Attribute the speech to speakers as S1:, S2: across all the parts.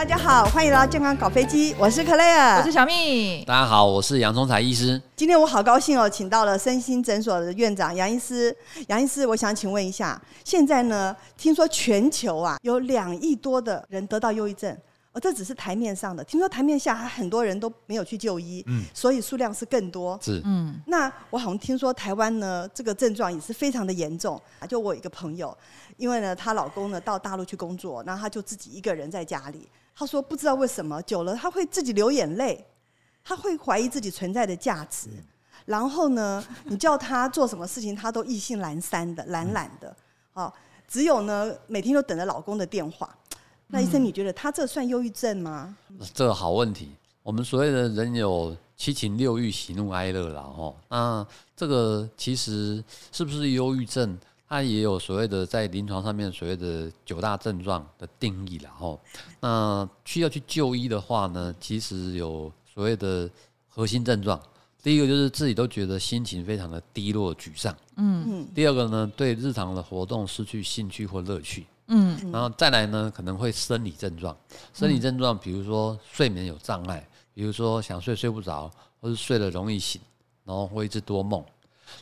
S1: 大家好，欢迎来到健康搞飞机，我是克莱尔，
S2: 我是小蜜。
S3: 大家好，我是杨忠才医师。
S1: 今天我好高兴哦，请到了身心诊所的院长杨医师。杨医师，我想请问一下，现在呢，听说全球啊有两亿多的人得到忧郁症。哦，这只是台面上的。听说台面下还很多人都没有去就医，嗯，所以数量是更多。
S3: 是，
S1: 嗯。那我好像听说台湾呢，这个症状也是非常的严重。就我有一个朋友，因为呢，她老公呢到大陆去工作，然后她就自己一个人在家里。她说不知道为什么久了，他会自己流眼泪，他会怀疑自己存在的价值。然后呢，你叫他做什么事情，他都意兴阑珊的、懒懒的。好，只有呢，每天都等着老公的电话。那医生，你觉得他这算忧郁症吗？
S3: 这个好问题。我们所谓的人有七情六欲、喜怒哀乐了哈。那这个其实是不是忧郁症？它也有所谓的在临床上面所谓的九大症状的定义了哈。那需要去就医的话呢，其实有所谓的核心症状。第一个就是自己都觉得心情非常的低落、沮丧。嗯嗯。第二个呢，对日常的活动失去兴趣或乐趣。嗯，然后再来呢，可能会生理症状，生理症状，比如说睡眠有障碍，比如说想睡睡不着，或是睡了容易醒，然后会一直多梦，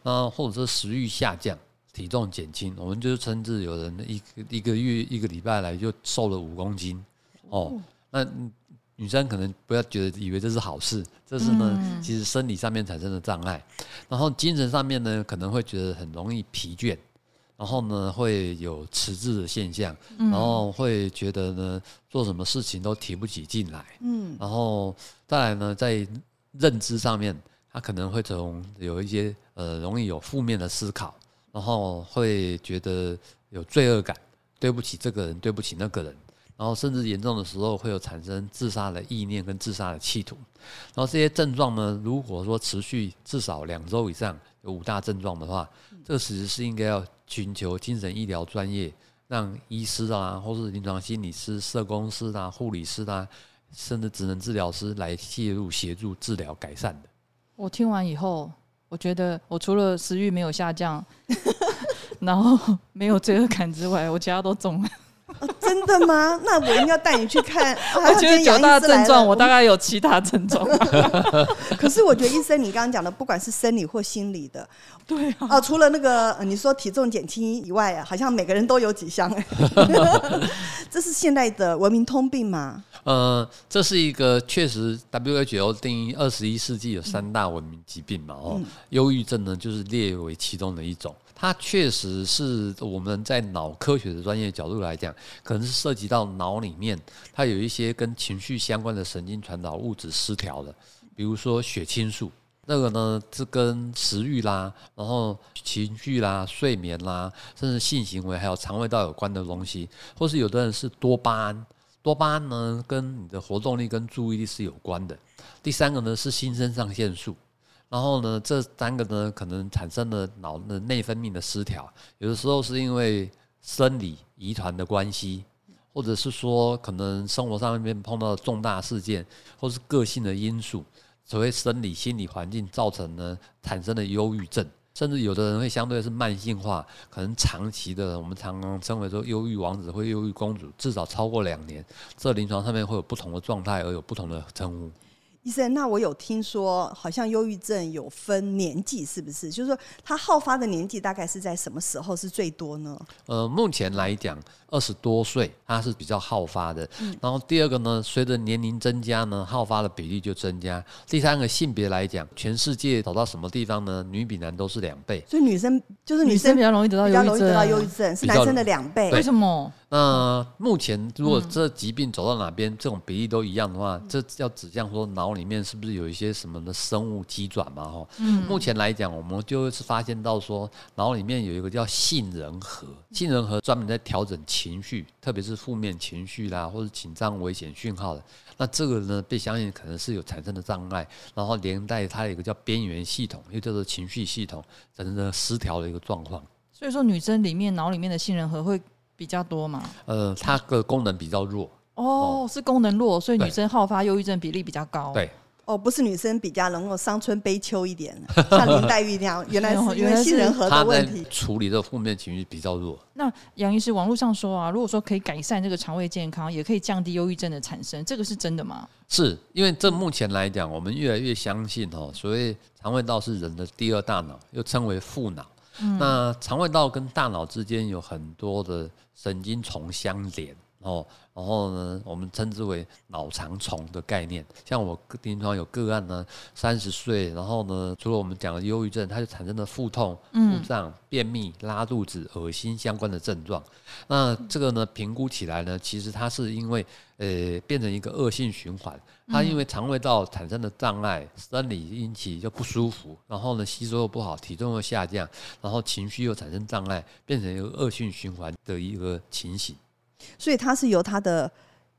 S3: 那或者是食欲下降，体重减轻，我们就称之有人一个一个月一个礼拜来就瘦了五公斤，哦，那女生可能不要觉得以为这是好事，这是呢，其实生理上面产生的障碍，然后精神上面呢，可能会觉得很容易疲倦。然后呢，会有迟滞的现象，然后会觉得呢，做什么事情都提不起劲来，嗯，然后再来呢，在认知上面，他可能会从有一些呃，容易有负面的思考，然后会觉得有罪恶感，对不起这个人，对不起那个人，然后甚至严重的时候会有产生自杀的意念跟自杀的企图，然后这些症状呢，如果说持续至少两周以上，有五大症状的话，这个其实是应该要。寻求精神医疗专业，让医师啊，或是临床心理师、社工师啊、护理师啊，甚至职能治疗师来介入协助治疗改善的。
S2: 我听完以后，我觉得我除了食欲没有下降，然后没有罪恶感之外，我其他都中了。
S1: 哦、真的吗？那我应该带你去看。
S2: 我觉得九大症状，我大概有其他症状。
S1: 可是我觉得医生，你刚刚讲的，不管是生理或心理的，
S2: 对啊，
S1: 哦，除了那个你说体重减轻以外啊，好像每个人都有几项哎。这是现代的文明通病吗？
S3: 呃，这是一个确实 WHO 定义二十一世纪有三大文明疾病嘛？哦，忧郁症呢，就是列为其中的一种。它确实是我们在脑科学的专业角度来讲，可能是涉及到脑里面它有一些跟情绪相关的神经传导物质失调的，比如说血清素，那个呢是跟食欲啦，然后情绪啦、睡眠啦，甚至性行为还有肠胃道有关的东西，或是有的人是多巴胺，多巴胺呢跟你的活动力跟注意力是有关的。第三个呢是新肾上腺素。然后呢，这三个呢，可能产生了脑的内分泌的失调，有的时候是因为生理遗传的关系，或者是说可能生活上面碰到重大事件，或是个性的因素，所谓生理心理环境造成呢产生的忧郁症，甚至有的人会相对是慢性化，可能长期的，我们常常称为说忧郁王子或忧郁公主，至少超过两年，这临床上面会有不同的状态而有不同的称呼。
S1: 医生，那我有听说，好像忧郁症有分年纪，是不是？就是说，它好发的年纪大概是在什么时候是最多呢？
S3: 呃，目前来讲，二十多岁它是比较好发的。嗯。然后第二个呢，随着年龄增加呢，好发的比例就增加。第三个性别来讲，全世界走到什么地方呢？女比男都是两倍。
S1: 所以女生就是女生比较容易得到忧郁症，比较容易得到忧郁症，是男生的两倍。
S2: 为什么？
S3: 那目前如果这疾病走到哪边，这种比例都一样的话，这要指向说脑里面是不是有一些什么的生物机转嘛？哈，目前来讲，我们就是发现到说，脑里面有一个叫杏仁核，杏仁核专门在调整情绪，特别是负面情绪啦，或者紧张危险讯号的。那这个呢，被相信可能是有产生的障碍，然后连带它有一个叫边缘系统，又叫做情绪系统，产生的失调的一个状况。
S2: 所以说，女生里面脑里面的杏仁核会。比较多嘛？
S3: 呃，它的功能比较弱。
S2: 哦，是功能弱，所以女生好发忧郁症比例比较高。
S3: 对，
S1: 哦，不是女生比较能够伤春悲秋一点，像林黛玉那样，原来是因为杏仁核的问题，
S3: 处理的负面情绪比较弱。
S2: 那杨医师，网络上说啊，如果说可以改善这个肠胃健康，也可以降低忧郁症的产生，这个是真的吗？
S3: 是因为这目前来讲，我们越来越相信哦，所谓肠胃道是人的第二大脑，又称为副脑。那肠胃道跟大脑之间有很多的神经丛相连。哦。然后呢，我们称之为脑肠虫的概念。像我临床有个案呢，三十岁，然后呢，除了我们讲的忧郁症，它就产生了腹痛、腹胀、便秘、拉肚子、恶心相关的症状。那这个呢，评估起来呢，其实它是因为呃变成一个恶性循环。它因为肠胃道产生的障碍，生理引起就不舒服，然后呢吸收又不好，体重又下降，然后情绪又产生障碍，变成一个恶性循环的一个情形。
S1: 所以它是由他的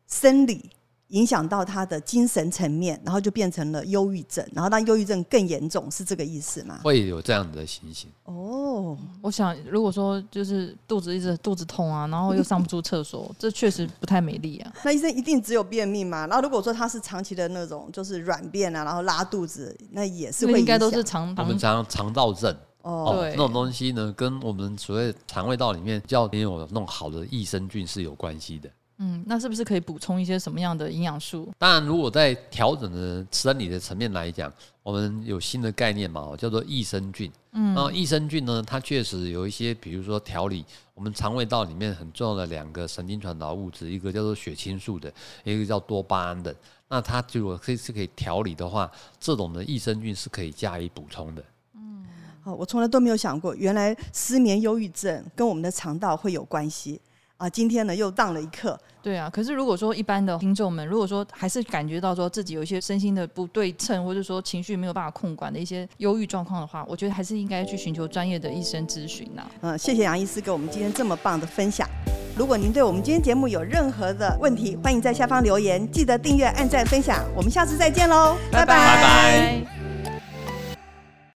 S1: 生理影响到他的精神层面，然后就变成了忧郁症，然后让忧郁症更严重，是这个意思吗？
S3: 会有这样的情形。
S1: 哦，
S2: 我想如果说就是肚子一直肚子痛啊，然后又上不出厕所，这确实不太美丽啊。
S1: 那医生一定只有便秘吗？然后如果说他是长期的那种就是软便啊，然后拉肚子，那也是会应该
S2: 都是肠
S3: 我们常肠道症。哦，对，那种东西呢，跟我们所谓肠胃道里面比较没有弄好的益生菌是有关系的。
S2: 嗯，那是不是可以补充一些什么样的营养素？
S3: 当然，如果在调整的生理的层面来讲，我们有新的概念嘛，叫做益生菌。嗯，那益生菌呢，它确实有一些，比如说调理我们肠胃道里面很重要的两个神经传导物质，一个叫做血清素的，一个叫多巴胺的。那它如果可以是可以调理的话，这种的益生菌是可以加以补充的。
S1: 我从来都没有想过，原来失眠、忧郁症跟我们的肠道会有关系啊！今天呢，又当了一课。
S2: 对啊，可是如果说一般的听众们，如果说还是感觉到说自己有一些身心的不对称，或者说情绪没有办法控管的一些忧郁状况的话，我觉得还是应该去寻求专业的医生咨询呐。
S1: 嗯，谢谢杨医师给我们今天这么棒的分享。如果您对我们今天节目有任何的问题，欢迎在下方留言，记得订阅、按赞、分享。我们下次再见喽，拜拜。拜拜。